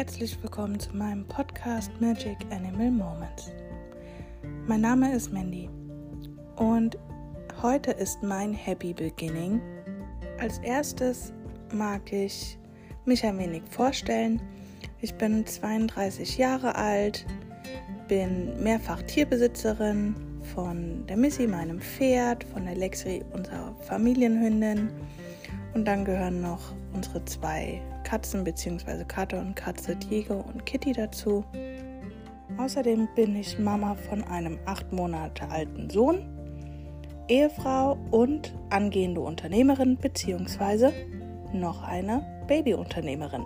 Herzlich willkommen zu meinem Podcast Magic Animal Moments. Mein Name ist Mandy und heute ist mein Happy Beginning. Als erstes mag ich mich ein wenig vorstellen. Ich bin 32 Jahre alt, bin mehrfach Tierbesitzerin von der Missy, meinem Pferd, von der Lexi, unserer Familienhündin und dann gehören noch unsere zwei Katzen bzw. Kater und Katze Diego und Kitty dazu. Außerdem bin ich Mama von einem acht Monate alten Sohn, Ehefrau und angehende Unternehmerin bzw. noch eine Babyunternehmerin.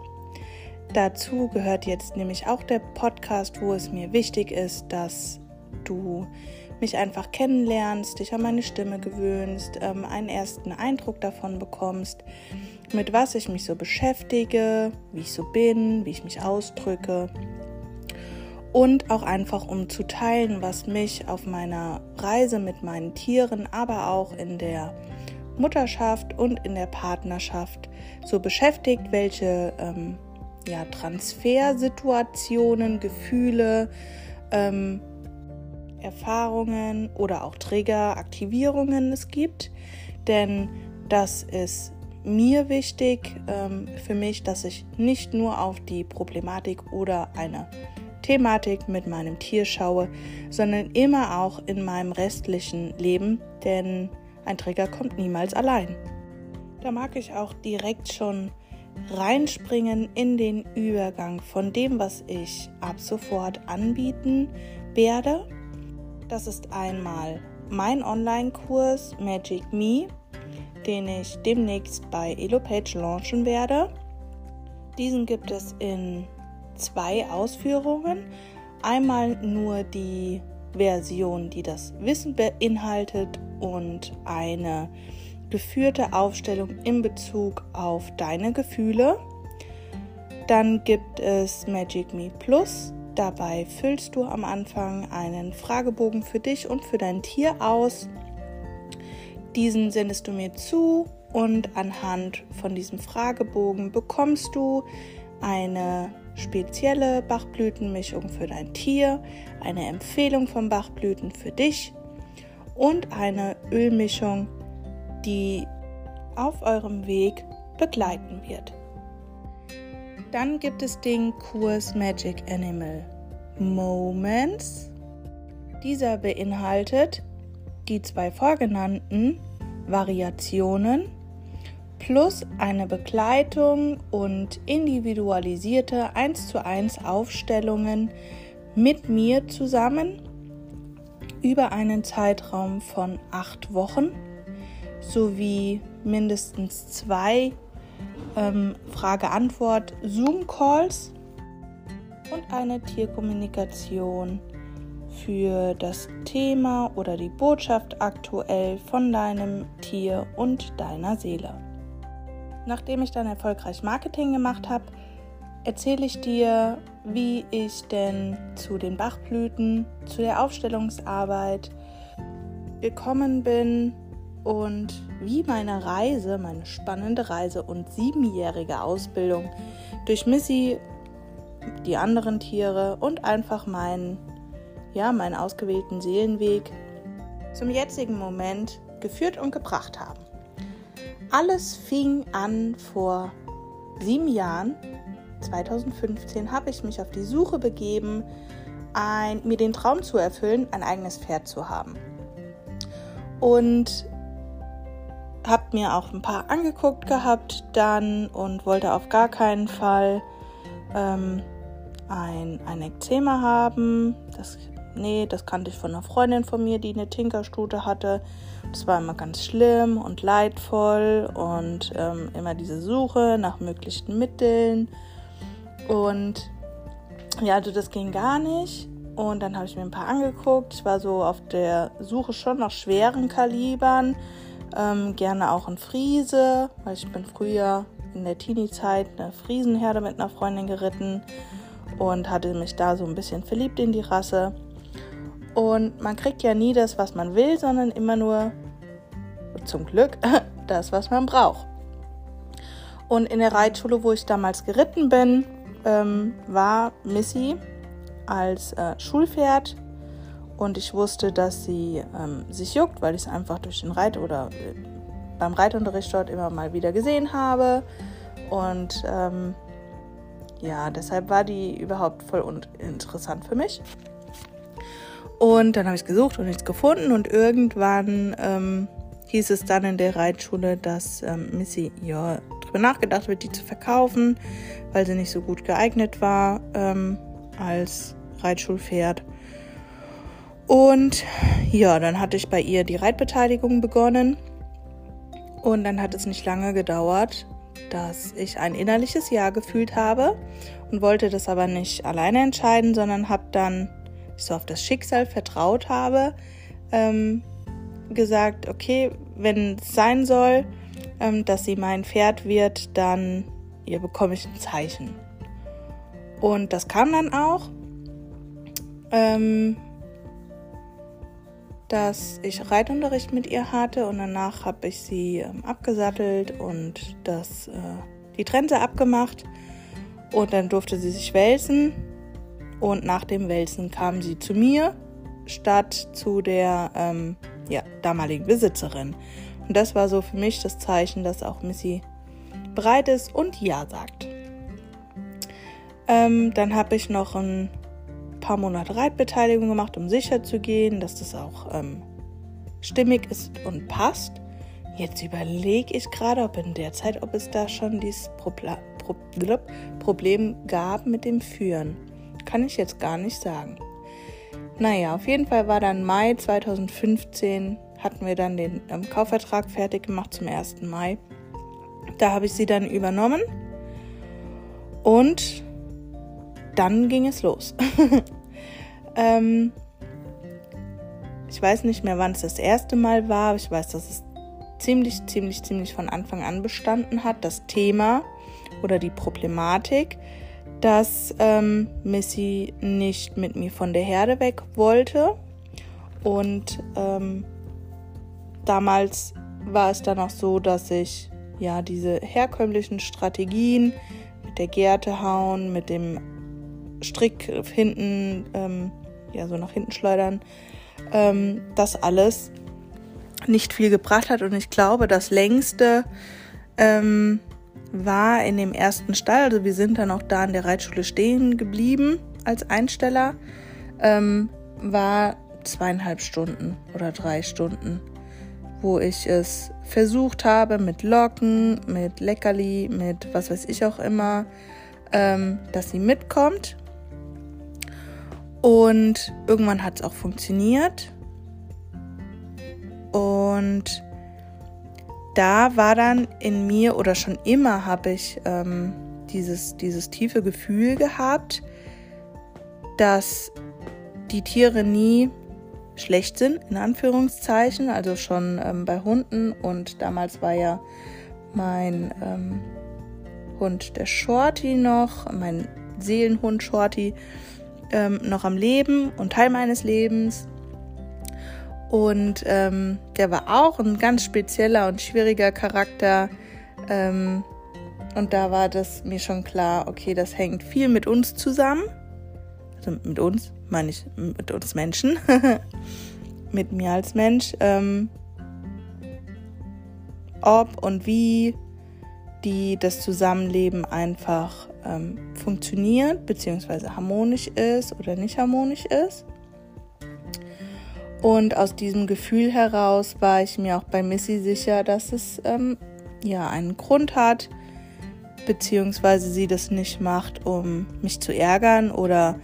Dazu gehört jetzt nämlich auch der Podcast, wo es mir wichtig ist, dass du mich einfach kennenlernst, dich an meine Stimme gewöhnst, ähm, einen ersten Eindruck davon bekommst, mit was ich mich so beschäftige, wie ich so bin, wie ich mich ausdrücke. Und auch einfach, um zu teilen, was mich auf meiner Reise mit meinen Tieren, aber auch in der Mutterschaft und in der Partnerschaft so beschäftigt, welche ähm, ja, Transfersituationen, Gefühle, ähm, Erfahrungen oder auch Triggeraktivierungen es gibt. Denn das ist mir wichtig, ähm, für mich, dass ich nicht nur auf die Problematik oder eine Thematik mit meinem Tier schaue, sondern immer auch in meinem restlichen Leben, denn ein Trigger kommt niemals allein. Da mag ich auch direkt schon reinspringen in den Übergang von dem, was ich ab sofort anbieten werde. Das ist einmal mein Online-Kurs Magic Me, den ich demnächst bei EloPage launchen werde. Diesen gibt es in zwei Ausführungen. Einmal nur die Version, die das Wissen beinhaltet und eine geführte Aufstellung in Bezug auf deine Gefühle. Dann gibt es Magic Me Plus. Dabei füllst du am Anfang einen Fragebogen für dich und für dein Tier aus. Diesen sendest du mir zu und anhand von diesem Fragebogen bekommst du eine spezielle Bachblütenmischung für dein Tier, eine Empfehlung von Bachblüten für dich und eine Ölmischung, die auf eurem Weg begleiten wird. Dann gibt es den Kurs Magic Animal Moments. Dieser beinhaltet die zwei vorgenannten Variationen plus eine Begleitung und individualisierte 1 zu 1 Aufstellungen mit mir zusammen über einen Zeitraum von acht Wochen sowie mindestens zwei ähm, Frage-Antwort-Zoom-Calls und eine Tierkommunikation für das Thema oder die Botschaft aktuell von deinem Tier und deiner Seele. Nachdem ich dann erfolgreich Marketing gemacht habe, erzähle ich dir, wie ich denn zu den Bachblüten, zu der Aufstellungsarbeit gekommen bin und wie meine Reise, meine spannende Reise und siebenjährige Ausbildung durch Missy, die anderen Tiere und einfach meinen, ja, meinen ausgewählten Seelenweg zum jetzigen Moment geführt und gebracht haben. Alles fing an vor sieben Jahren. 2015 habe ich mich auf die Suche begeben, ein, mir den Traum zu erfüllen, ein eigenes Pferd zu haben. Und habe mir auch ein paar angeguckt gehabt dann und wollte auf gar keinen Fall ähm, ein, ein Ekzema haben. Das, nee, das kannte ich von einer Freundin von mir, die eine Tinkerstute hatte. Das war immer ganz schlimm und leidvoll und ähm, immer diese Suche nach möglichen Mitteln. Und ja, also das ging gar nicht. Und dann habe ich mir ein paar angeguckt. Ich war so auf der Suche schon nach schweren Kalibern ähm, gerne auch ein Friese, weil ich bin früher in der Teenie-Zeit eine Friesenherde mit einer Freundin geritten und hatte mich da so ein bisschen verliebt in die Rasse. Und man kriegt ja nie das, was man will, sondern immer nur zum Glück das, was man braucht. Und in der Reitschule, wo ich damals geritten bin, ähm, war Missy als äh, Schulpferd und ich wusste, dass sie ähm, sich juckt, weil ich es einfach durch den Reit- oder äh, beim Reitunterricht dort immer mal wieder gesehen habe. Und ähm, ja, deshalb war die überhaupt voll interessant für mich. Und dann habe ich gesucht und nichts gefunden und irgendwann ähm, hieß es dann in der Reitschule, dass ähm, Missy ja darüber nachgedacht wird, die zu verkaufen, weil sie nicht so gut geeignet war ähm, als Reitschulpferd. Und ja, dann hatte ich bei ihr die Reitbeteiligung begonnen. Und dann hat es nicht lange gedauert, dass ich ein innerliches Ja gefühlt habe und wollte das aber nicht alleine entscheiden, sondern habe dann, so auf das Schicksal vertraut habe, ähm, gesagt, okay, wenn es sein soll, ähm, dass sie mein Pferd wird, dann ja, bekomme ich ein Zeichen. Und das kam dann auch. Ähm, dass ich Reitunterricht mit ihr hatte und danach habe ich sie ähm, abgesattelt und das, äh, die Trense abgemacht und dann durfte sie sich wälzen und nach dem Wälzen kam sie zu mir statt zu der ähm, ja, damaligen Besitzerin. Und das war so für mich das Zeichen, dass auch Missy bereit ist und Ja sagt. Ähm, dann habe ich noch ein paar Monate Reitbeteiligung gemacht, um sicher zu gehen, dass das auch ähm, stimmig ist und passt. Jetzt überlege ich gerade, ob in der Zeit, ob es da schon dieses Probla Pro Problem gab mit dem Führen. Kann ich jetzt gar nicht sagen. Naja, auf jeden Fall war dann Mai 2015, hatten wir dann den ähm, Kaufvertrag fertig gemacht zum 1. Mai. Da habe ich sie dann übernommen und dann ging es los. ähm, ich weiß nicht mehr, wann es das erste Mal war, aber ich weiß, dass es ziemlich, ziemlich, ziemlich von Anfang an bestanden hat, das Thema oder die Problematik, dass ähm, Missy nicht mit mir von der Herde weg wollte. Und ähm, damals war es dann auch so, dass ich ja diese herkömmlichen Strategien mit der Gerte hauen, mit dem Strick hinten, ähm, ja, so nach hinten schleudern, ähm, das alles nicht viel gebracht hat. Und ich glaube, das längste ähm, war in dem ersten Stall. Also wir sind dann auch da in der Reitschule stehen geblieben als Einsteller. Ähm, war zweieinhalb Stunden oder drei Stunden, wo ich es versucht habe mit Locken, mit Leckerli, mit was weiß ich auch immer, ähm, dass sie mitkommt. Und irgendwann hat es auch funktioniert. Und da war dann in mir oder schon immer habe ich ähm, dieses, dieses tiefe Gefühl gehabt, dass die Tiere nie schlecht sind, in Anführungszeichen, also schon ähm, bei Hunden. Und damals war ja mein ähm, Hund der Shorty noch, mein Seelenhund Shorty, ähm, noch am Leben und Teil meines Lebens. Und ähm, der war auch ein ganz spezieller und schwieriger Charakter. Ähm, und da war das mir schon klar, okay, das hängt viel mit uns zusammen. Also mit uns, meine ich, mit uns Menschen. mit mir als Mensch. Ähm, ob und wie die das Zusammenleben einfach ähm, funktioniert, beziehungsweise harmonisch ist oder nicht harmonisch ist. Und aus diesem Gefühl heraus war ich mir auch bei Missy sicher, dass es ähm, ja einen Grund hat, beziehungsweise sie das nicht macht, um mich zu ärgern oder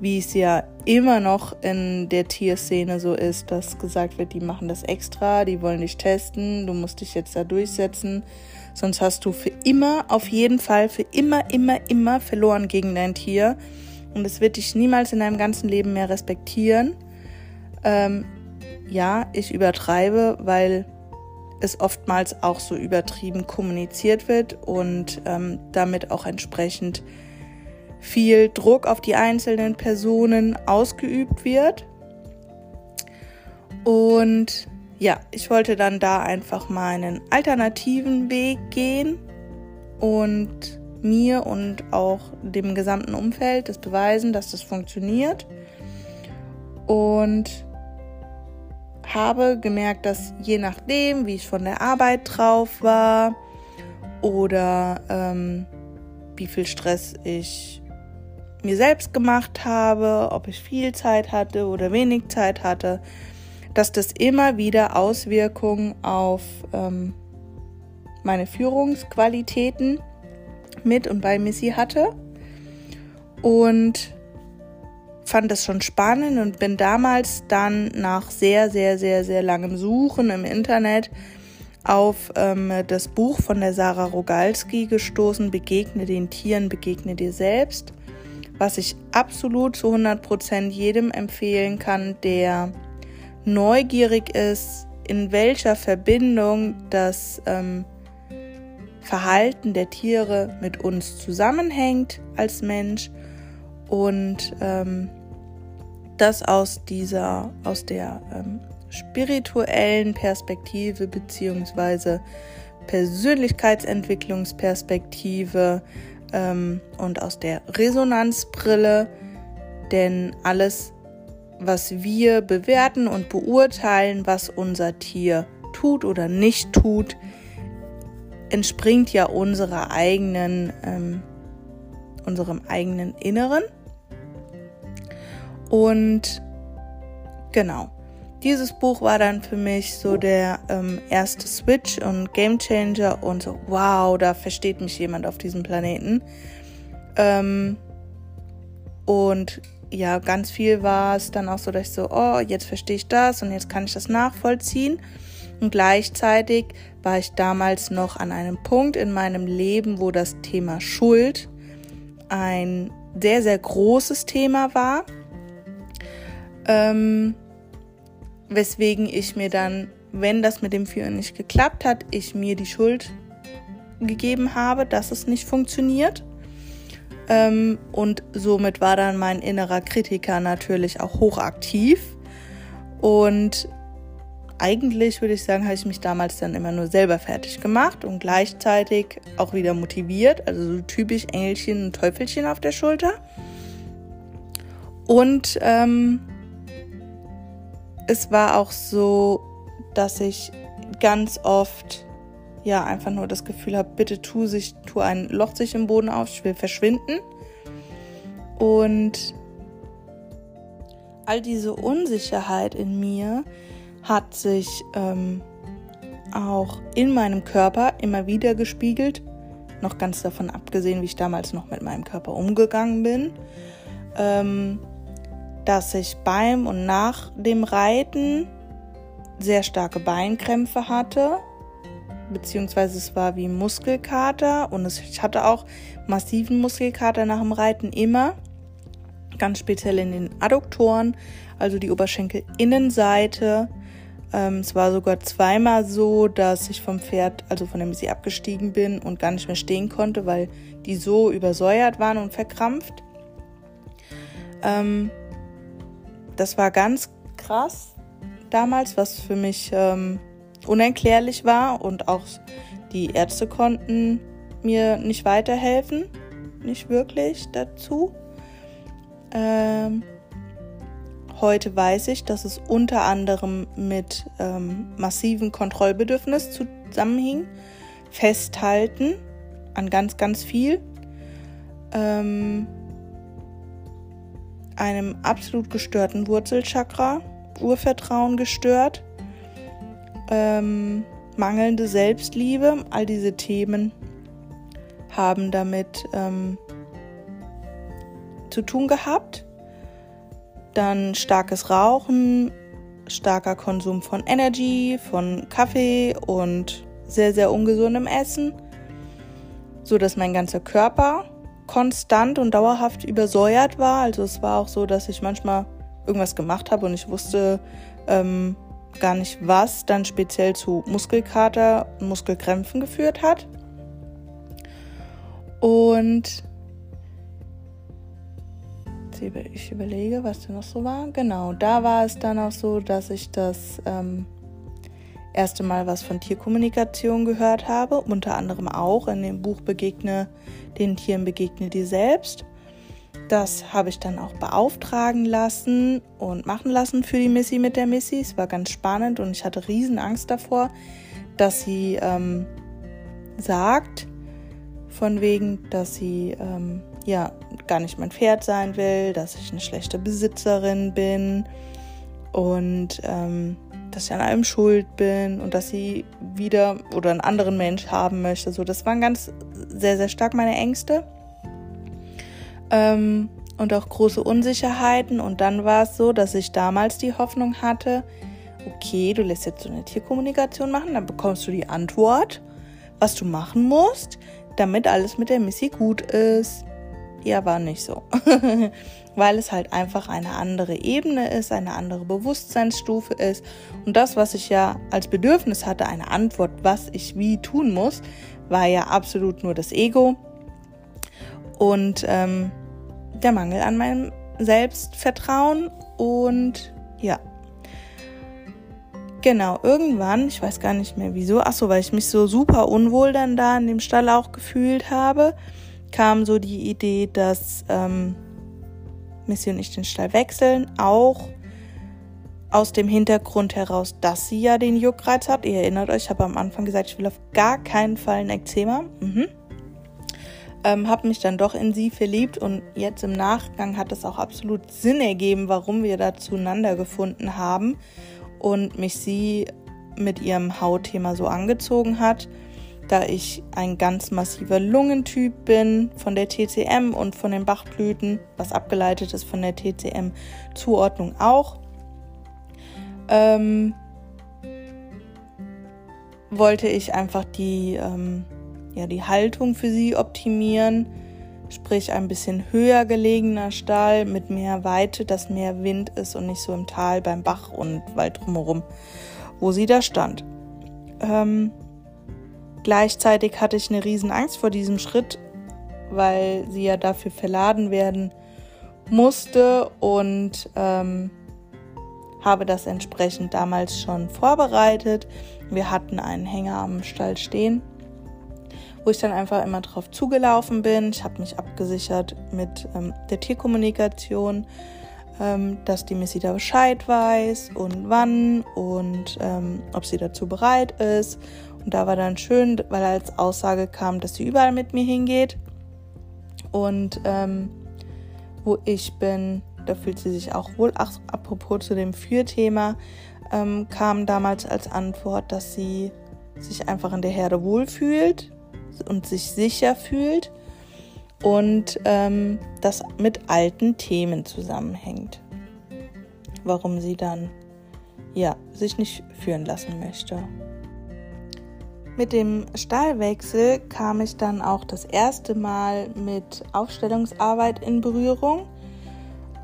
wie es ja immer noch in der Tierszene so ist, dass gesagt wird, die machen das extra, die wollen dich testen, du musst dich jetzt da durchsetzen Sonst hast du für immer, auf jeden Fall, für immer, immer, immer verloren gegen dein Tier. Und es wird dich niemals in deinem ganzen Leben mehr respektieren. Ähm, ja, ich übertreibe, weil es oftmals auch so übertrieben kommuniziert wird und ähm, damit auch entsprechend viel Druck auf die einzelnen Personen ausgeübt wird. Und ja, ich wollte dann da einfach mal einen alternativen Weg gehen und mir und auch dem gesamten Umfeld das beweisen, dass das funktioniert. Und habe gemerkt, dass je nachdem, wie ich von der Arbeit drauf war oder ähm, wie viel Stress ich mir selbst gemacht habe, ob ich viel Zeit hatte oder wenig Zeit hatte, dass das immer wieder Auswirkungen auf ähm, meine Führungsqualitäten mit und bei Missy hatte. Und fand das schon spannend und bin damals dann nach sehr, sehr, sehr, sehr langem Suchen im Internet auf ähm, das Buch von der Sarah Rogalski gestoßen, Begegne den Tieren, begegne dir selbst, was ich absolut zu 100% jedem empfehlen kann, der neugierig ist, in welcher Verbindung das ähm, Verhalten der Tiere mit uns zusammenhängt als Mensch und ähm, das aus dieser, aus der ähm, spirituellen Perspektive beziehungsweise Persönlichkeitsentwicklungsperspektive ähm, und aus der Resonanzbrille, denn alles, was wir bewerten und beurteilen, was unser Tier tut oder nicht tut, entspringt ja unserer eigenen, ähm, unserem eigenen Inneren. Und genau, dieses Buch war dann für mich so der ähm, erste Switch und Game Changer und so, wow, da versteht mich jemand auf diesem Planeten. Ähm, und ja, ganz viel war es dann auch so, dass ich so, oh, jetzt verstehe ich das und jetzt kann ich das nachvollziehen. Und gleichzeitig war ich damals noch an einem Punkt in meinem Leben, wo das Thema Schuld ein sehr, sehr großes Thema war. Ähm, weswegen ich mir dann, wenn das mit dem Führen nicht geklappt hat, ich mir die Schuld gegeben habe, dass es nicht funktioniert. Ähm, und somit war dann mein innerer Kritiker natürlich auch hochaktiv. Und eigentlich würde ich sagen, habe ich mich damals dann immer nur selber fertig gemacht und gleichzeitig auch wieder motiviert. Also so typisch Engelchen und Teufelchen auf der Schulter. Und ähm, es war auch so, dass ich ganz oft ja einfach nur das Gefühl habe, bitte tu sich, tu ein Loch sich im Boden auf, ich will verschwinden. Und all diese Unsicherheit in mir hat sich ähm, auch in meinem Körper immer wieder gespiegelt. Noch ganz davon abgesehen, wie ich damals noch mit meinem Körper umgegangen bin. Ähm, dass ich beim und nach dem Reiten sehr starke Beinkrämpfe hatte, beziehungsweise es war wie Muskelkater und es, ich hatte auch massiven Muskelkater nach dem Reiten immer, ganz speziell in den Adduktoren, also die Oberschenkelinnenseite. Ähm, es war sogar zweimal so, dass ich vom Pferd, also von dem sie abgestiegen bin und gar nicht mehr stehen konnte, weil die so übersäuert waren und verkrampft. Ähm, das war ganz krass damals, was für mich ähm, unerklärlich war und auch die Ärzte konnten mir nicht weiterhelfen, nicht wirklich dazu. Ähm, heute weiß ich, dass es unter anderem mit ähm, massiven Kontrollbedürfnis zusammenhing. Festhalten an ganz, ganz viel. Ähm, einem absolut gestörten Wurzelchakra, Urvertrauen gestört, ähm, mangelnde Selbstliebe, all diese Themen haben damit ähm, zu tun gehabt. Dann starkes Rauchen, starker Konsum von Energy, von Kaffee und sehr, sehr ungesundem Essen, so dass mein ganzer Körper konstant und dauerhaft übersäuert war. Also es war auch so, dass ich manchmal irgendwas gemacht habe und ich wusste ähm, gar nicht, was dann speziell zu Muskelkater und Muskelkrämpfen geführt hat. Und ich überlege, was da noch so war. Genau, da war es dann auch so, dass ich das ähm, erste Mal was von Tierkommunikation gehört habe, unter anderem auch in dem Buch Begegne den Tieren begegne dir selbst. Das habe ich dann auch beauftragen lassen und machen lassen für die Missy mit der Missy. Es war ganz spannend und ich hatte riesen Angst davor, dass sie ähm, sagt, von wegen, dass sie ähm, ja gar nicht mein Pferd sein will, dass ich eine schlechte Besitzerin bin und ähm, dass ich an allem schuld bin und dass sie wieder oder einen anderen Mensch haben möchte. So, das waren ganz sehr, sehr stark meine Ängste. Ähm, und auch große Unsicherheiten. Und dann war es so, dass ich damals die Hoffnung hatte, okay, du lässt jetzt so eine Tierkommunikation machen, dann bekommst du die Antwort, was du machen musst, damit alles mit der Missy gut ist. Ja, war nicht so. Weil es halt einfach eine andere Ebene ist, eine andere Bewusstseinsstufe ist. Und das, was ich ja als Bedürfnis hatte, eine Antwort, was ich wie tun muss, war ja absolut nur das Ego und ähm, der Mangel an meinem Selbstvertrauen. Und ja, Genau, irgendwann, ich weiß gar nicht mehr wieso, ach so, weil ich mich so super unwohl dann da in dem Stall auch gefühlt habe, kam so die Idee, dass ähm, Missy und ich den Stall wechseln, auch aus dem Hintergrund heraus, dass sie ja den Juckreiz hat. Ihr erinnert euch, ich habe am Anfang gesagt, ich will auf gar keinen Fall ein Ekzema. Mhm. Ähm, habe mich dann doch in sie verliebt und jetzt im Nachgang hat es auch absolut Sinn ergeben, warum wir da zueinander gefunden haben und mich sie mit ihrem Hautthema so angezogen hat, da ich ein ganz massiver Lungentyp bin von der TCM und von den Bachblüten, was abgeleitet ist von der TCM-Zuordnung auch. Ähm, wollte ich einfach die, ähm, ja, die Haltung für sie optimieren sprich ein bisschen höher gelegener Stall mit mehr Weite, dass mehr Wind ist und nicht so im Tal beim Bach und Wald drumherum, wo sie da stand. Ähm, gleichzeitig hatte ich eine riesen Angst vor diesem Schritt, weil sie ja dafür verladen werden musste und ähm, habe das entsprechend damals schon vorbereitet. Wir hatten einen Hänger am Stall stehen wo ich dann einfach immer drauf zugelaufen bin. Ich habe mich abgesichert mit ähm, der Tierkommunikation, ähm, dass die Missy da Bescheid weiß und wann und ähm, ob sie dazu bereit ist. Und da war dann schön, weil als Aussage kam, dass sie überall mit mir hingeht. Und ähm, wo ich bin, da fühlt sie sich auch wohl. Ach, apropos zu dem Fürthema, ähm, kam damals als Antwort, dass sie sich einfach in der Herde wohlfühlt, und sich sicher fühlt und ähm, das mit alten Themen zusammenhängt. Warum sie dann ja sich nicht führen lassen möchte. Mit dem Stallwechsel kam ich dann auch das erste Mal mit Aufstellungsarbeit in Berührung.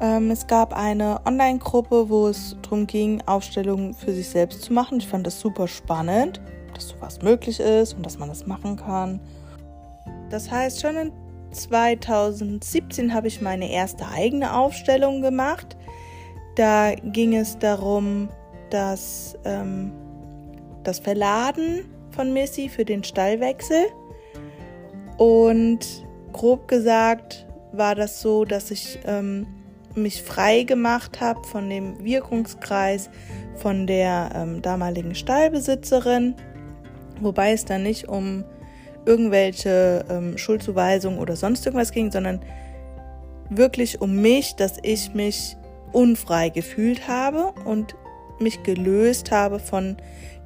Ähm, es gab eine Online-Gruppe, wo es darum ging, Aufstellungen für sich selbst zu machen. Ich fand das super spannend dass sowas möglich ist und dass man das machen kann. Das heißt, schon in 2017 habe ich meine erste eigene Aufstellung gemacht. Da ging es darum, dass ähm, das Verladen von Missy für den Stallwechsel. Und grob gesagt war das so, dass ich ähm, mich frei gemacht habe von dem Wirkungskreis von der ähm, damaligen Stallbesitzerin Wobei es dann nicht um irgendwelche ähm, Schuldzuweisungen oder sonst irgendwas ging, sondern wirklich um mich, dass ich mich unfrei gefühlt habe und mich gelöst habe von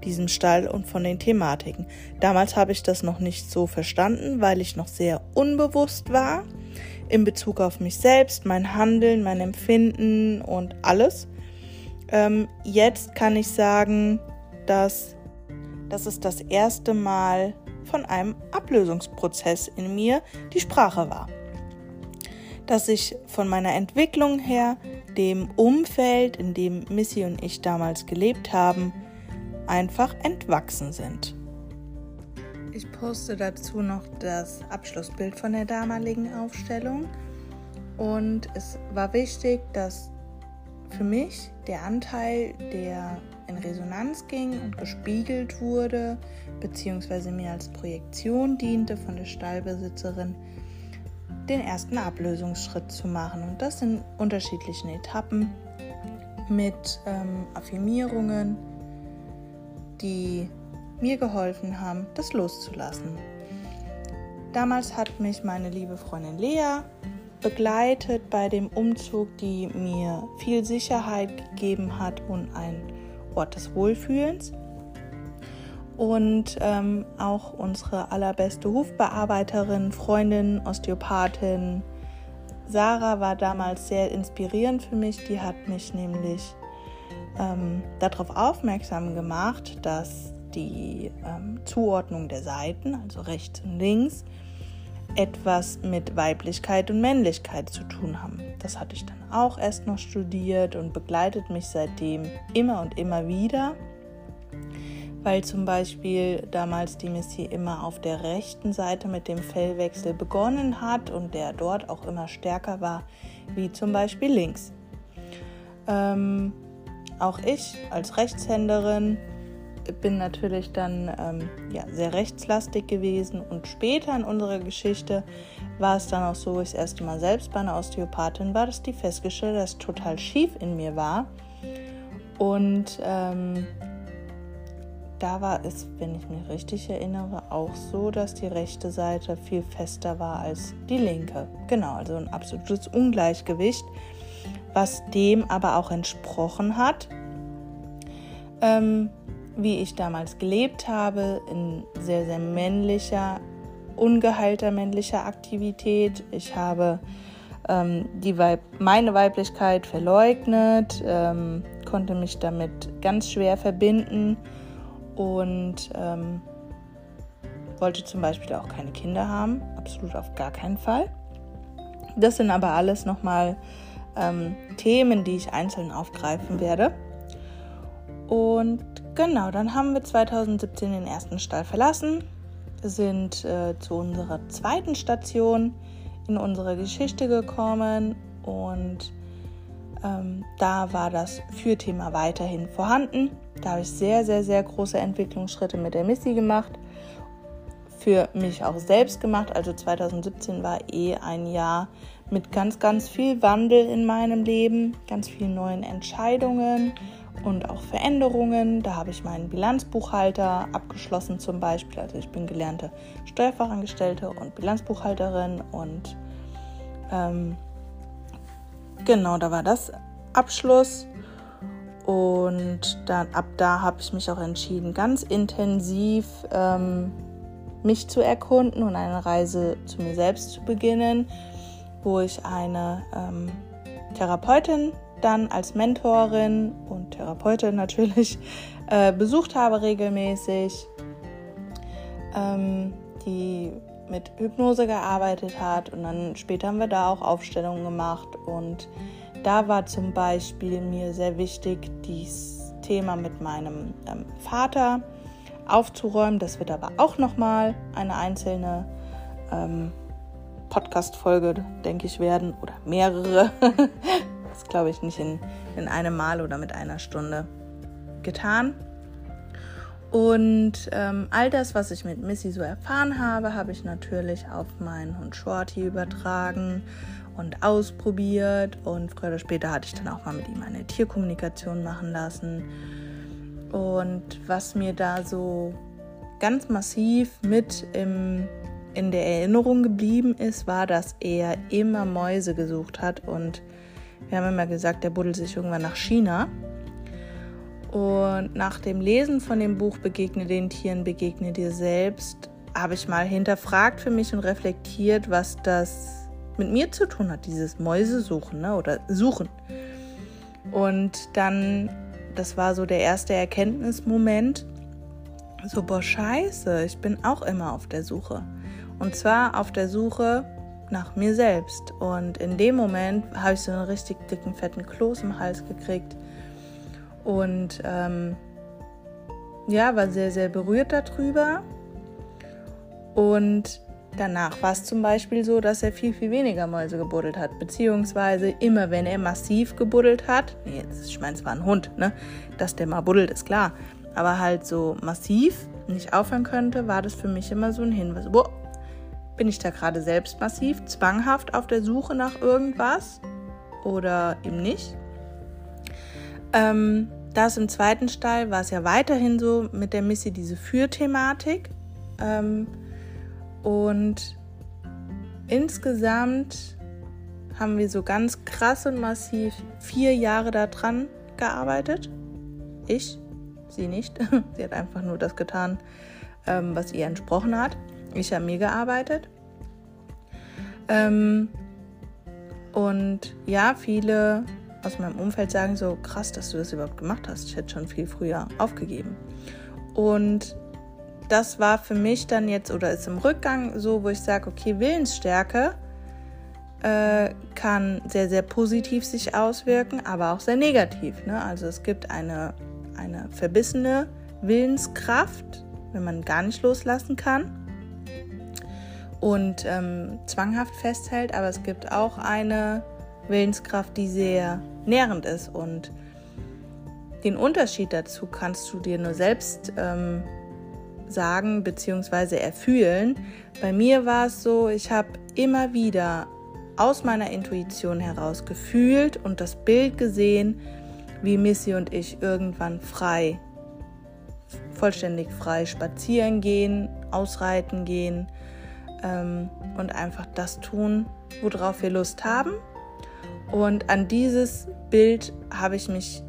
diesem Stall und von den Thematiken. Damals habe ich das noch nicht so verstanden, weil ich noch sehr unbewusst war in Bezug auf mich selbst, mein Handeln, mein Empfinden und alles. Ähm, jetzt kann ich sagen, dass dass es das erste Mal von einem Ablösungsprozess in mir die Sprache war. Dass ich von meiner Entwicklung her dem Umfeld, in dem Missy und ich damals gelebt haben, einfach entwachsen sind. Ich poste dazu noch das Abschlussbild von der damaligen Aufstellung. Und es war wichtig, dass für mich der Anteil, der in Resonanz ging und gespiegelt wurde, beziehungsweise mir als Projektion diente von der Stallbesitzerin, den ersten Ablösungsschritt zu machen. Und das in unterschiedlichen Etappen mit ähm, Affirmierungen, die mir geholfen haben, das loszulassen. Damals hat mich meine liebe Freundin Lea begleitet bei dem Umzug, die mir viel Sicherheit gegeben hat und ein Ort des Wohlfühlens. Und ähm, auch unsere allerbeste Hufbearbeiterin, Freundin, Osteopathin, Sarah war damals sehr inspirierend für mich. Die hat mich nämlich ähm, darauf aufmerksam gemacht, dass die ähm, Zuordnung der Seiten, also rechts und links, etwas mit Weiblichkeit und Männlichkeit zu tun haben. Das hatte ich dann auch erst noch studiert und begleitet mich seitdem immer und immer wieder, weil zum Beispiel damals die Missy immer auf der rechten Seite mit dem Fellwechsel begonnen hat und der dort auch immer stärker war, wie zum Beispiel links. Ähm, auch ich als Rechtshänderin bin natürlich dann ähm, ja, sehr rechtslastig gewesen und später in unserer Geschichte war es dann auch so, ich das erste Mal selbst bei einer Osteopathin war, dass die festgestellt, dass total schief in mir war. Und ähm, da war es, wenn ich mich richtig erinnere, auch so, dass die rechte Seite viel fester war als die linke. Genau, also ein absolutes Ungleichgewicht, was dem aber auch entsprochen hat. Ähm, wie ich damals gelebt habe, in sehr, sehr männlicher, ungeheilter männlicher Aktivität. Ich habe ähm, die Weib meine Weiblichkeit verleugnet, ähm, konnte mich damit ganz schwer verbinden und ähm, wollte zum Beispiel auch keine Kinder haben, absolut auf gar keinen Fall. Das sind aber alles nochmal ähm, Themen, die ich einzeln aufgreifen werde. Und genau, dann haben wir 2017 den ersten Stall verlassen, sind äh, zu unserer zweiten Station in unserer Geschichte gekommen und ähm, da war das Fürthema weiterhin vorhanden. Da habe ich sehr, sehr, sehr große Entwicklungsschritte mit der Missy gemacht. Für mich auch selbst gemacht. Also 2017 war eh ein Jahr mit ganz, ganz viel Wandel in meinem Leben, ganz vielen neuen Entscheidungen und auch Veränderungen. Da habe ich meinen Bilanzbuchhalter abgeschlossen zum Beispiel. Also ich bin gelernte Steuerfachangestellte und Bilanzbuchhalterin und ähm, genau, da war das Abschluss. Und dann ab da habe ich mich auch entschieden, ganz intensiv ähm, mich zu erkunden und eine Reise zu mir selbst zu beginnen, wo ich eine ähm, Therapeutin dann als Mentorin und Therapeutin natürlich äh, besucht habe regelmäßig, ähm, die mit Hypnose gearbeitet hat und dann später haben wir da auch Aufstellungen gemacht und da war zum Beispiel mir sehr wichtig, dieses Thema mit meinem ähm, Vater aufzuräumen. Das wird aber auch nochmal eine einzelne ähm, Podcast-Folge, denke ich, werden oder mehrere. Das glaube ich nicht in, in einem Mal oder mit einer Stunde getan. Und ähm, all das, was ich mit Missy so erfahren habe, habe ich natürlich auf meinen Hund Shorty übertragen und ausprobiert. Und früher oder später hatte ich dann auch mal mit ihm eine Tierkommunikation machen lassen. Und was mir da so ganz massiv mit im, in der Erinnerung geblieben ist, war, dass er immer Mäuse gesucht hat und wir haben immer gesagt, der buddelt sich irgendwann nach China. Und nach dem Lesen von dem Buch Begegne den Tieren, begegne dir selbst, habe ich mal hinterfragt für mich und reflektiert, was das mit mir zu tun hat, dieses Mäusesuchen ne? oder Suchen. Und dann, das war so der erste Erkenntnismoment, so, boah, scheiße, ich bin auch immer auf der Suche. Und zwar auf der Suche nach mir selbst. Und in dem Moment habe ich so einen richtig dicken, fetten Kloß im Hals gekriegt. Und ähm, ja, war sehr, sehr berührt darüber. Und danach war es zum Beispiel so, dass er viel, viel weniger Mäuse gebuddelt hat. Beziehungsweise immer, wenn er massiv gebuddelt hat, nee, jetzt, ich meine, es war ein Hund, ne? Dass der mal buddelt, ist klar. Aber halt so massiv nicht aufhören könnte, war das für mich immer so ein Hinweis. Boah, bin ich da gerade selbst massiv, zwanghaft auf der Suche nach irgendwas oder eben nicht? Ähm, das im zweiten Stall war es ja weiterhin so mit der Missy diese Für-Thematik. Ähm, und insgesamt haben wir so ganz krass und massiv vier Jahre daran gearbeitet. Ich, sie nicht. sie hat einfach nur das getan, ähm, was ihr entsprochen hat. Ich habe mir gearbeitet. Ähm, und ja, viele aus meinem Umfeld sagen so, krass, dass du das überhaupt gemacht hast. Ich hätte schon viel früher aufgegeben. Und das war für mich dann jetzt oder ist im Rückgang so, wo ich sage, okay, Willensstärke äh, kann sehr, sehr positiv sich auswirken, aber auch sehr negativ. Ne? Also es gibt eine, eine verbissene Willenskraft, wenn man gar nicht loslassen kann und ähm, zwanghaft festhält, aber es gibt auch eine Willenskraft, die sehr nährend ist und den Unterschied dazu kannst du dir nur selbst ähm, sagen bzw. erfühlen. Bei mir war es so, ich habe immer wieder aus meiner Intuition heraus gefühlt und das Bild gesehen, wie Missy und ich irgendwann frei, vollständig frei spazieren gehen, ausreiten gehen ähm, und einfach das tun, worauf wir Lust haben. Und an dieses Bild habe ich mich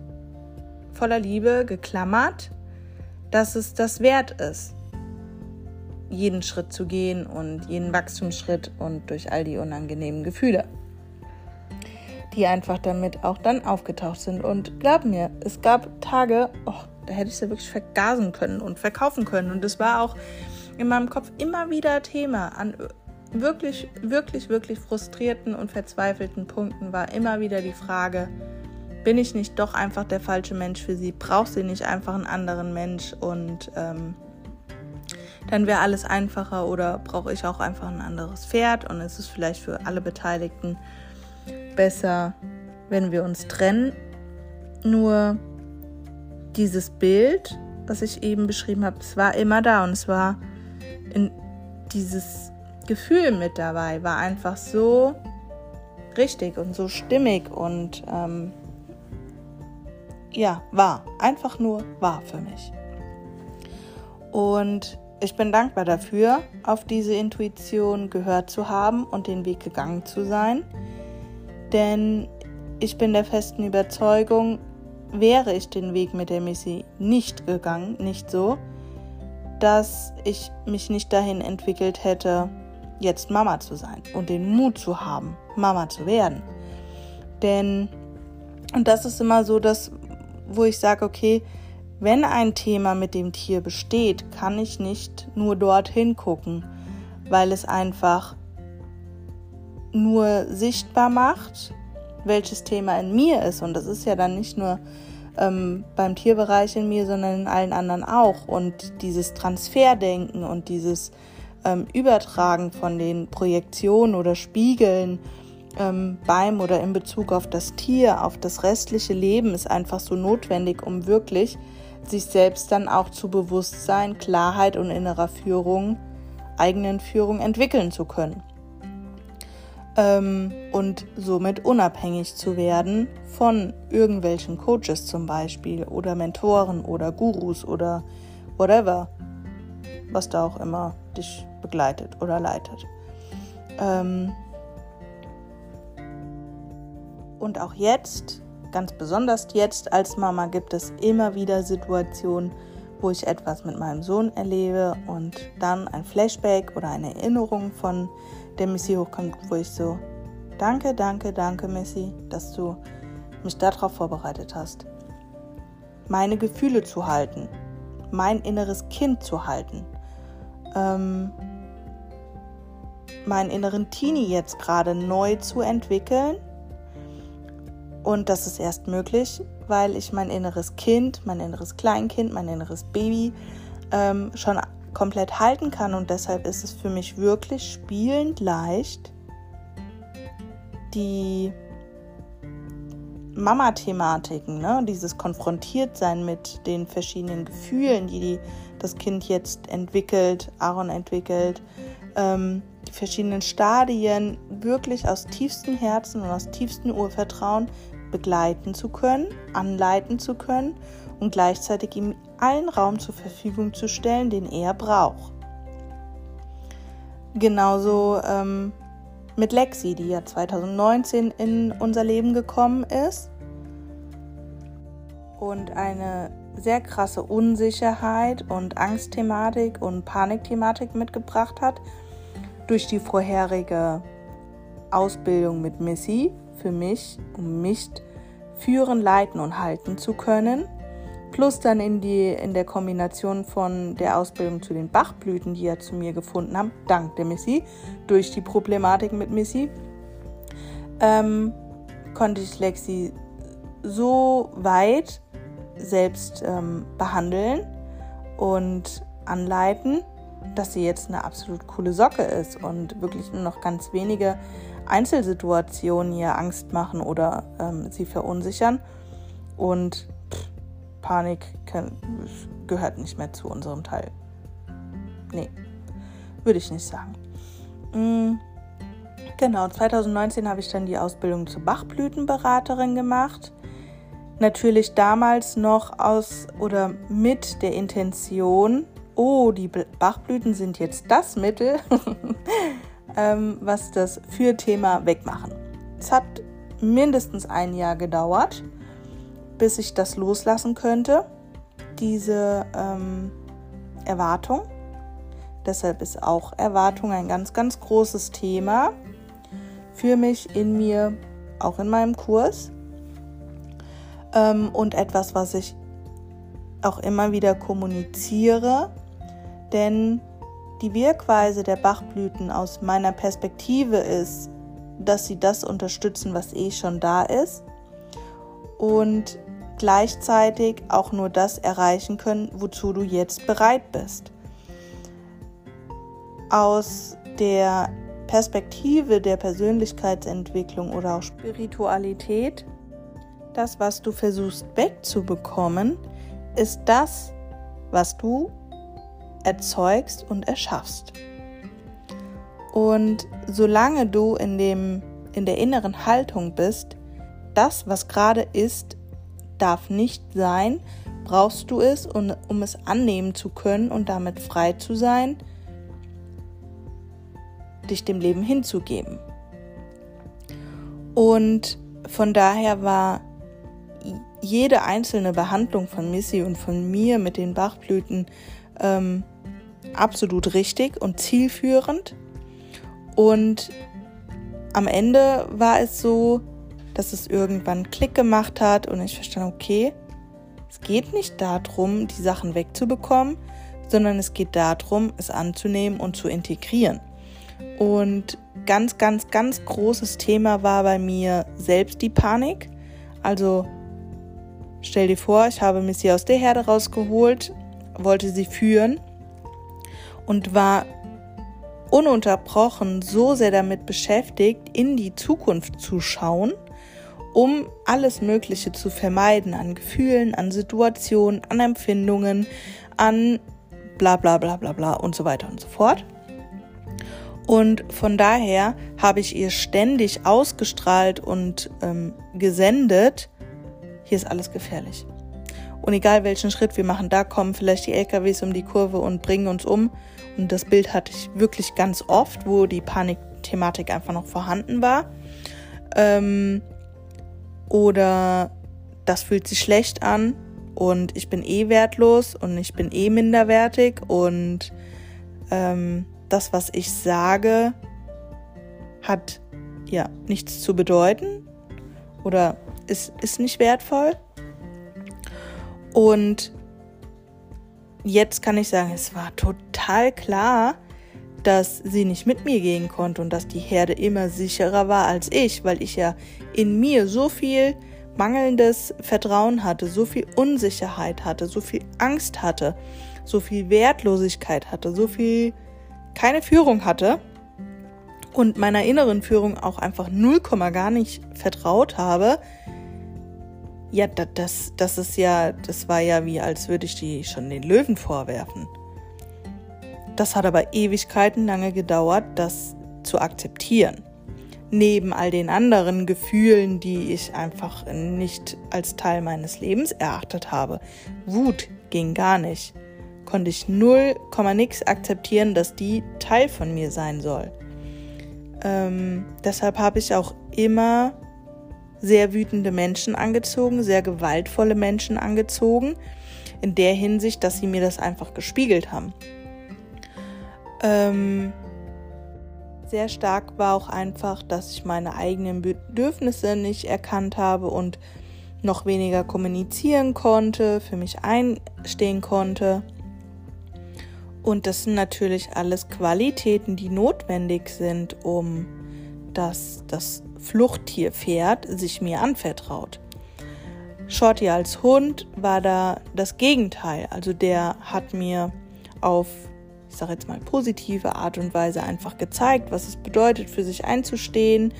voller Liebe geklammert, dass es das wert ist, jeden Schritt zu gehen und jeden Wachstumsschritt und durch all die unangenehmen Gefühle, die einfach damit auch dann aufgetaucht sind. Und glaub mir, es gab Tage, oh, da hätte ich sie wirklich vergasen können und verkaufen können. Und es war auch in meinem Kopf immer wieder Thema an wirklich, wirklich, wirklich frustrierten und verzweifelten Punkten war immer wieder die Frage, bin ich nicht doch einfach der falsche Mensch für sie? Braucht sie nicht einfach einen anderen Mensch? Und ähm, dann wäre alles einfacher oder brauche ich auch einfach ein anderes Pferd? Und es ist vielleicht für alle Beteiligten besser, wenn wir uns trennen. Nur dieses Bild, was ich eben beschrieben habe, es war immer da und es war in dieses Gefühl mit dabei war einfach so richtig und so stimmig und ähm, ja, war. Einfach nur war für mich. Und ich bin dankbar dafür, auf diese Intuition gehört zu haben und den Weg gegangen zu sein. Denn ich bin der festen Überzeugung, wäre ich den Weg mit der Missy nicht gegangen, nicht so, dass ich mich nicht dahin entwickelt hätte, jetzt Mama zu sein und den Mut zu haben, Mama zu werden. Denn, und das ist immer so das, wo ich sage, okay, wenn ein Thema mit dem Tier besteht, kann ich nicht nur dorthin gucken, weil es einfach nur sichtbar macht, welches Thema in mir ist. Und das ist ja dann nicht nur ähm, beim Tierbereich in mir, sondern in allen anderen auch. Und dieses Transferdenken und dieses ähm, Übertragen von den Projektionen oder Spiegeln ähm, beim oder in Bezug auf das Tier, auf das restliche Leben ist einfach so notwendig, um wirklich sich selbst dann auch zu Bewusstsein, Klarheit und innerer Führung, eigenen Führung entwickeln zu können. Ähm, und somit unabhängig zu werden von irgendwelchen Coaches zum Beispiel oder Mentoren oder Gurus oder whatever, was da auch immer dich begleitet oder leitet. Ähm und auch jetzt, ganz besonders jetzt als Mama, gibt es immer wieder Situationen, wo ich etwas mit meinem Sohn erlebe und dann ein Flashback oder eine Erinnerung von der Missy hochkommt, wo ich so, danke, danke, danke Missy, dass du mich darauf vorbereitet hast. Meine Gefühle zu halten, mein inneres Kind zu halten, ähm, meinen inneren Teenie jetzt gerade neu zu entwickeln. Und das ist erst möglich, weil ich mein inneres Kind, mein inneres Kleinkind, mein inneres Baby ähm, schon komplett halten kann. Und deshalb ist es für mich wirklich spielend leicht, die Mama-Thematiken, ne? dieses Konfrontiertsein mit den verschiedenen Gefühlen, die, die das Kind jetzt entwickelt, Aaron entwickelt, ähm, die verschiedenen Stadien wirklich aus tiefstem Herzen und aus tiefstem Urvertrauen begleiten zu können, anleiten zu können und gleichzeitig ihm allen Raum zur Verfügung zu stellen, den er braucht. Genauso ähm, mit Lexi, die ja 2019 in unser Leben gekommen ist und eine sehr krasse Unsicherheit und Angstthematik und Panikthematik mitgebracht hat durch die vorherige Ausbildung mit Missy für mich, um mich führen, leiten und halten zu können plus dann in, die, in der Kombination von der Ausbildung zu den Bachblüten, die er zu mir gefunden haben, dank der Missy, durch die Problematik mit Missy, ähm, konnte ich Lexi so weit selbst ähm, behandeln und anleiten, dass sie jetzt eine absolut coole Socke ist und wirklich nur noch ganz wenige Einzelsituationen ihr Angst machen oder ähm, sie verunsichern. Und Panik gehört nicht mehr zu unserem Teil. Nee, würde ich nicht sagen. Mm, genau, 2019 habe ich dann die Ausbildung zur Bachblütenberaterin gemacht. Natürlich damals noch aus oder mit der Intention, oh, die Bachblüten sind jetzt das Mittel, ähm, was das für Thema wegmachen. Es hat mindestens ein Jahr gedauert bis ich das loslassen könnte, diese ähm, Erwartung. Deshalb ist auch Erwartung ein ganz, ganz großes Thema für mich in mir, auch in meinem Kurs. Ähm, und etwas, was ich auch immer wieder kommuniziere, denn die Wirkweise der Bachblüten aus meiner Perspektive ist, dass sie das unterstützen, was eh schon da ist und gleichzeitig auch nur das erreichen können, wozu du jetzt bereit bist. Aus der Perspektive der Persönlichkeitsentwicklung oder auch Spiritualität, das, was du versuchst wegzubekommen, ist das, was du erzeugst und erschaffst. Und solange du in, dem, in der inneren Haltung bist, das, was gerade ist, darf nicht sein, brauchst du es, um, um es annehmen zu können und damit frei zu sein, dich dem Leben hinzugeben. Und von daher war jede einzelne Behandlung von Missy und von mir mit den Bachblüten ähm, absolut richtig und zielführend. Und am Ende war es so, dass es irgendwann Klick gemacht hat und ich verstand, okay, es geht nicht darum, die Sachen wegzubekommen, sondern es geht darum, es anzunehmen und zu integrieren. Und ganz, ganz, ganz großes Thema war bei mir selbst die Panik. Also stell dir vor, ich habe Missy aus der Herde rausgeholt, wollte sie führen und war ununterbrochen so sehr damit beschäftigt, in die Zukunft zu schauen um alles Mögliche zu vermeiden an Gefühlen, an Situationen, an Empfindungen, an bla bla bla bla bla und so weiter und so fort. Und von daher habe ich ihr ständig ausgestrahlt und ähm, gesendet, hier ist alles gefährlich. Und egal welchen Schritt wir machen, da kommen vielleicht die LKWs um die Kurve und bringen uns um. Und das Bild hatte ich wirklich ganz oft, wo die Panikthematik einfach noch vorhanden war. Ähm, oder das fühlt sich schlecht an und ich bin eh wertlos und ich bin eh minderwertig und ähm, das, was ich sage, hat ja nichts zu bedeuten oder ist, ist nicht wertvoll. Und jetzt kann ich sagen, es war total klar, dass sie nicht mit mir gehen konnte und dass die Herde immer sicherer war als ich, weil ich ja in mir so viel mangelndes Vertrauen hatte, so viel Unsicherheit hatte, so viel Angst hatte, so viel Wertlosigkeit hatte, so viel keine Führung hatte und meiner inneren Führung auch einfach 0, gar nicht vertraut habe, ja, das, das ist ja, das war ja wie, als würde ich die schon den Löwen vorwerfen. Das hat aber Ewigkeiten lange gedauert, das zu akzeptieren. Neben all den anderen Gefühlen, die ich einfach nicht als Teil meines Lebens erachtet habe. Wut ging gar nicht. Konnte ich null, nix akzeptieren, dass die Teil von mir sein soll. Ähm, deshalb habe ich auch immer sehr wütende Menschen angezogen, sehr gewaltvolle Menschen angezogen, in der Hinsicht, dass sie mir das einfach gespiegelt haben. Ähm, sehr stark war auch einfach, dass ich meine eigenen Bedürfnisse nicht erkannt habe und noch weniger kommunizieren konnte, für mich einstehen konnte. Und das sind natürlich alles Qualitäten, die notwendig sind, um dass das Fluchttierpferd sich mir anvertraut. Shorty als Hund war da das Gegenteil. Also der hat mir auf, ich sage jetzt mal, positive Art und Weise einfach gezeigt, was es bedeutet, für sich einzustehen,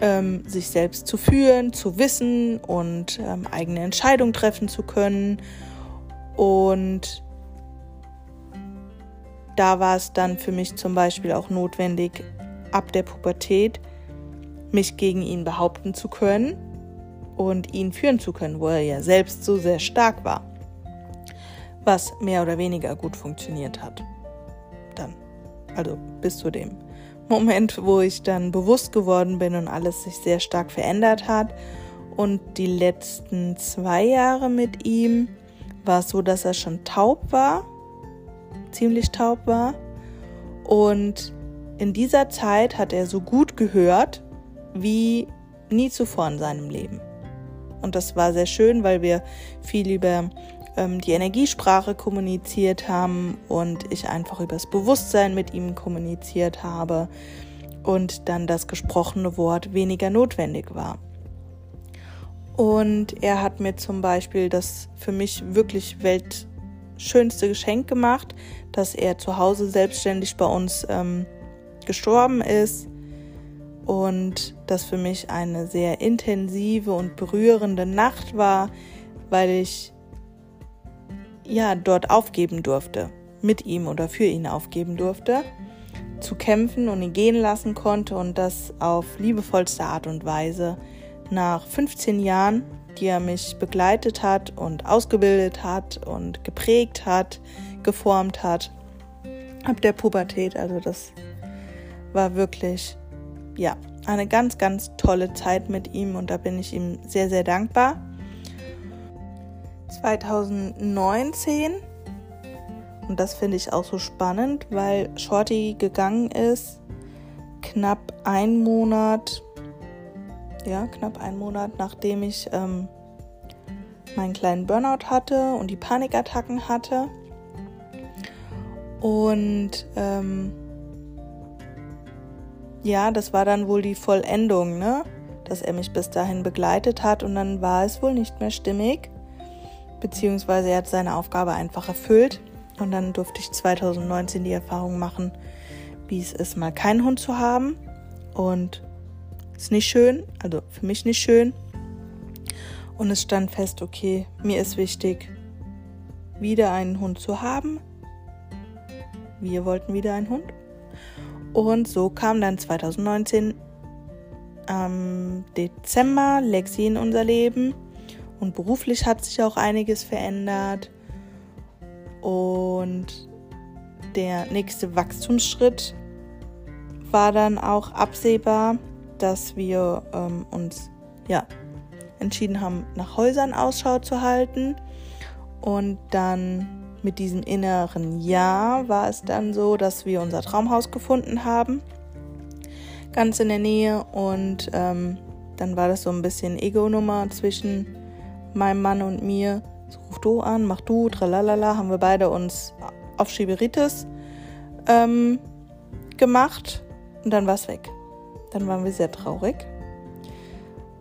ähm, sich selbst zu führen, zu wissen und ähm, eigene Entscheidungen treffen zu können. Und da war es dann für mich zum Beispiel auch notwendig, ab der Pubertät mich gegen ihn behaupten zu können und ihn führen zu können, wo er ja selbst so sehr stark war. Was mehr oder weniger gut funktioniert hat. Dann. Also bis zu dem Moment, wo ich dann bewusst geworden bin und alles sich sehr stark verändert hat. Und die letzten zwei Jahre mit ihm war es so, dass er schon taub war, ziemlich taub war. Und in dieser Zeit hat er so gut gehört wie nie zuvor in seinem Leben. Und das war sehr schön, weil wir viel über ähm, die Energiesprache kommuniziert haben und ich einfach über das Bewusstsein mit ihm kommuniziert habe und dann das gesprochene Wort weniger notwendig war. Und er hat mir zum Beispiel das für mich wirklich weltschönste Geschenk gemacht, dass er zu Hause selbstständig bei uns ähm, gestorben ist und das für mich eine sehr intensive und berührende Nacht war, weil ich ja dort aufgeben durfte, mit ihm oder für ihn aufgeben durfte, zu kämpfen und ihn gehen lassen konnte und das auf liebevollste Art und Weise nach 15 Jahren, die er mich begleitet hat und ausgebildet hat und geprägt hat, geformt hat, ab der Pubertät, also das war wirklich ja, eine ganz, ganz tolle Zeit mit ihm und da bin ich ihm sehr, sehr dankbar. 2019 und das finde ich auch so spannend, weil Shorty gegangen ist, knapp ein Monat, ja, knapp ein Monat, nachdem ich ähm, meinen kleinen Burnout hatte und die Panikattacken hatte. Und ähm, ja, das war dann wohl die Vollendung, ne? Dass er mich bis dahin begleitet hat und dann war es wohl nicht mehr stimmig. Beziehungsweise er hat seine Aufgabe einfach erfüllt. Und dann durfte ich 2019 die Erfahrung machen, wie es ist, mal keinen Hund zu haben. Und es ist nicht schön, also für mich nicht schön. Und es stand fest, okay, mir ist wichtig, wieder einen Hund zu haben. Wir wollten wieder einen Hund. Und so kam dann 2019 am Dezember Lexi in unser Leben. Und beruflich hat sich auch einiges verändert. Und der nächste Wachstumsschritt war dann auch absehbar, dass wir ähm, uns ja entschieden haben, nach Häusern Ausschau zu halten. Und dann mit diesem inneren Ja war es dann so, dass wir unser Traumhaus gefunden haben, ganz in der Nähe. Und ähm, dann war das so ein bisschen Ego-Nummer zwischen meinem Mann und mir. Ruf du an, mach du, tralalala, haben wir beide uns auf Schieberitis ähm, gemacht und dann war es weg. Dann waren wir sehr traurig.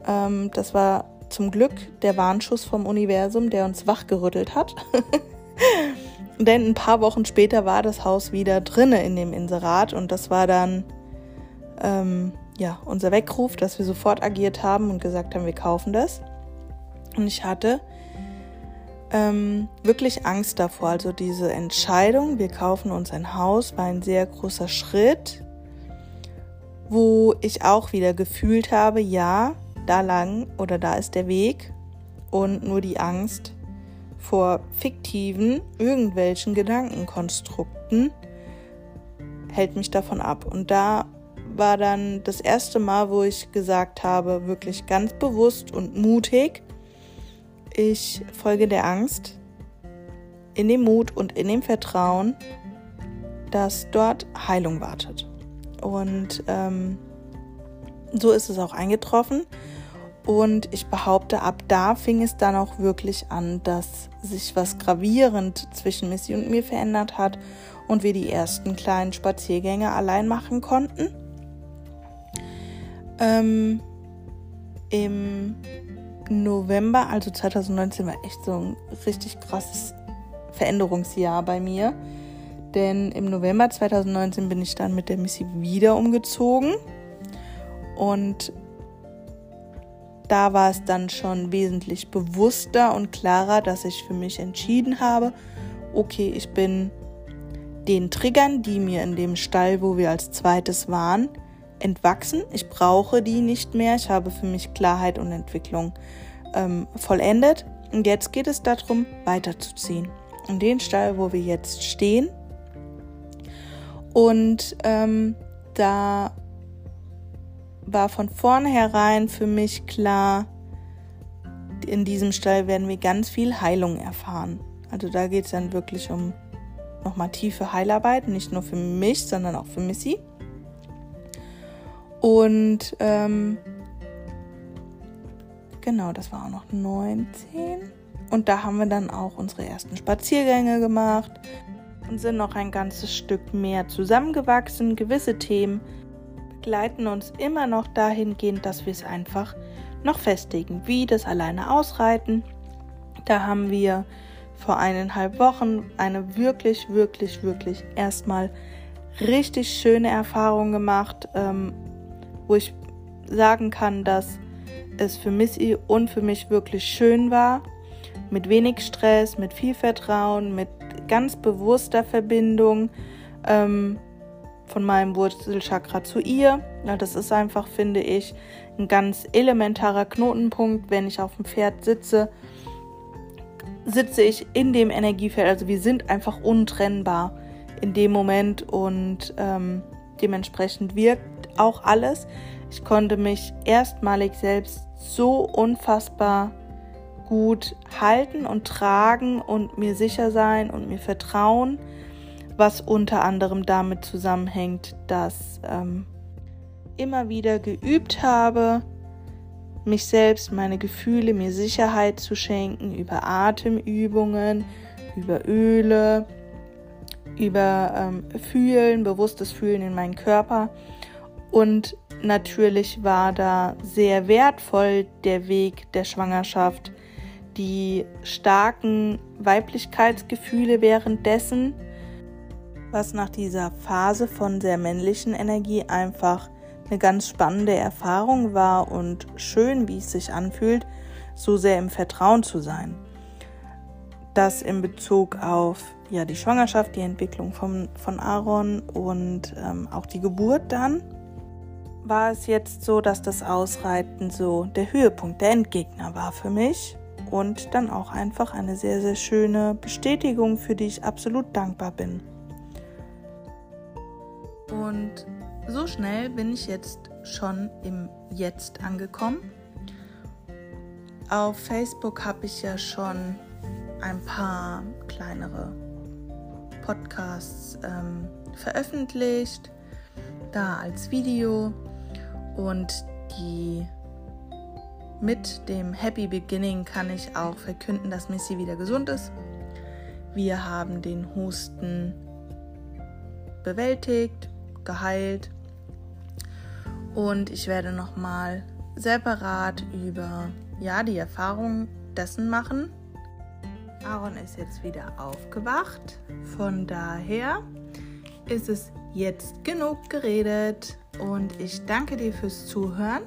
Ähm, das war zum Glück der Warnschuss vom Universum, der uns wachgerüttelt hat. Denn ein paar Wochen später war das Haus wieder drinne in dem Inserat und das war dann ähm, ja unser Weckruf, dass wir sofort agiert haben und gesagt haben, wir kaufen das. Und ich hatte ähm, wirklich Angst davor. Also diese Entscheidung, wir kaufen uns ein Haus, war ein sehr großer Schritt, wo ich auch wieder gefühlt habe, ja, da lang oder da ist der Weg und nur die Angst vor fiktiven, irgendwelchen Gedankenkonstrukten hält mich davon ab. Und da war dann das erste Mal, wo ich gesagt habe, wirklich ganz bewusst und mutig, ich folge der Angst in dem Mut und in dem Vertrauen, dass dort Heilung wartet. Und ähm, so ist es auch eingetroffen. Und ich behaupte, ab da fing es dann auch wirklich an, dass sich was gravierend zwischen Missy und mir verändert hat und wir die ersten kleinen Spaziergänge allein machen konnten. Ähm, Im November, also 2019, war echt so ein richtig krasses Veränderungsjahr bei mir. Denn im November 2019 bin ich dann mit der Missy wieder umgezogen. Und da war es dann schon wesentlich bewusster und klarer, dass ich für mich entschieden habe, okay, ich bin den Triggern, die mir in dem Stall, wo wir als zweites waren, entwachsen. Ich brauche die nicht mehr. Ich habe für mich Klarheit und Entwicklung ähm, vollendet. Und jetzt geht es darum, weiterzuziehen. In den Stall, wo wir jetzt stehen. Und ähm, da war von vornherein für mich klar, in diesem Stall werden wir ganz viel Heilung erfahren. Also da geht es dann wirklich um nochmal tiefe Heilarbeit, nicht nur für mich, sondern auch für Missy. Und ähm, genau, das war auch noch 19. Und da haben wir dann auch unsere ersten Spaziergänge gemacht und sind noch ein ganzes Stück mehr zusammengewachsen. Gewisse Themen begleiten uns immer noch dahingehend, dass wir es einfach noch festigen, wie das alleine ausreiten. Da haben wir vor eineinhalb Wochen eine wirklich, wirklich, wirklich erstmal richtig schöne Erfahrung gemacht, ähm, wo ich sagen kann, dass es für Missy und für mich wirklich schön war. Mit wenig Stress, mit viel Vertrauen, mit ganz bewusster Verbindung. Ähm, von meinem Wurzelchakra zu ihr. Ja, das ist einfach, finde ich, ein ganz elementarer Knotenpunkt. Wenn ich auf dem Pferd sitze, sitze ich in dem Energiefeld. Also wir sind einfach untrennbar in dem Moment und ähm, dementsprechend wirkt auch alles. Ich konnte mich erstmalig selbst so unfassbar gut halten und tragen und mir sicher sein und mir vertrauen was unter anderem damit zusammenhängt, dass ähm, immer wieder geübt habe, mich selbst, meine Gefühle, mir Sicherheit zu schenken über Atemübungen, über Öle, über ähm, Fühlen, bewusstes Fühlen in meinen Körper. Und natürlich war da sehr wertvoll der Weg der Schwangerschaft, die starken Weiblichkeitsgefühle währenddessen was nach dieser Phase von sehr männlichen Energie einfach eine ganz spannende Erfahrung war und schön, wie es sich anfühlt, so sehr im Vertrauen zu sein. Das in Bezug auf ja, die Schwangerschaft, die Entwicklung von, von Aaron und ähm, auch die Geburt dann, war es jetzt so, dass das Ausreiten so der Höhepunkt, der Endgegner war für mich und dann auch einfach eine sehr, sehr schöne Bestätigung, für die ich absolut dankbar bin. Und so schnell bin ich jetzt schon im Jetzt angekommen. Auf Facebook habe ich ja schon ein paar kleinere Podcasts ähm, veröffentlicht, da als Video und die mit dem Happy Beginning kann ich auch verkünden, dass Missy wieder gesund ist. Wir haben den Husten bewältigt geheilt. Und ich werde nochmal separat über ja, die Erfahrung dessen machen. Aaron ist jetzt wieder aufgewacht. Von daher ist es jetzt genug geredet und ich danke dir fürs Zuhören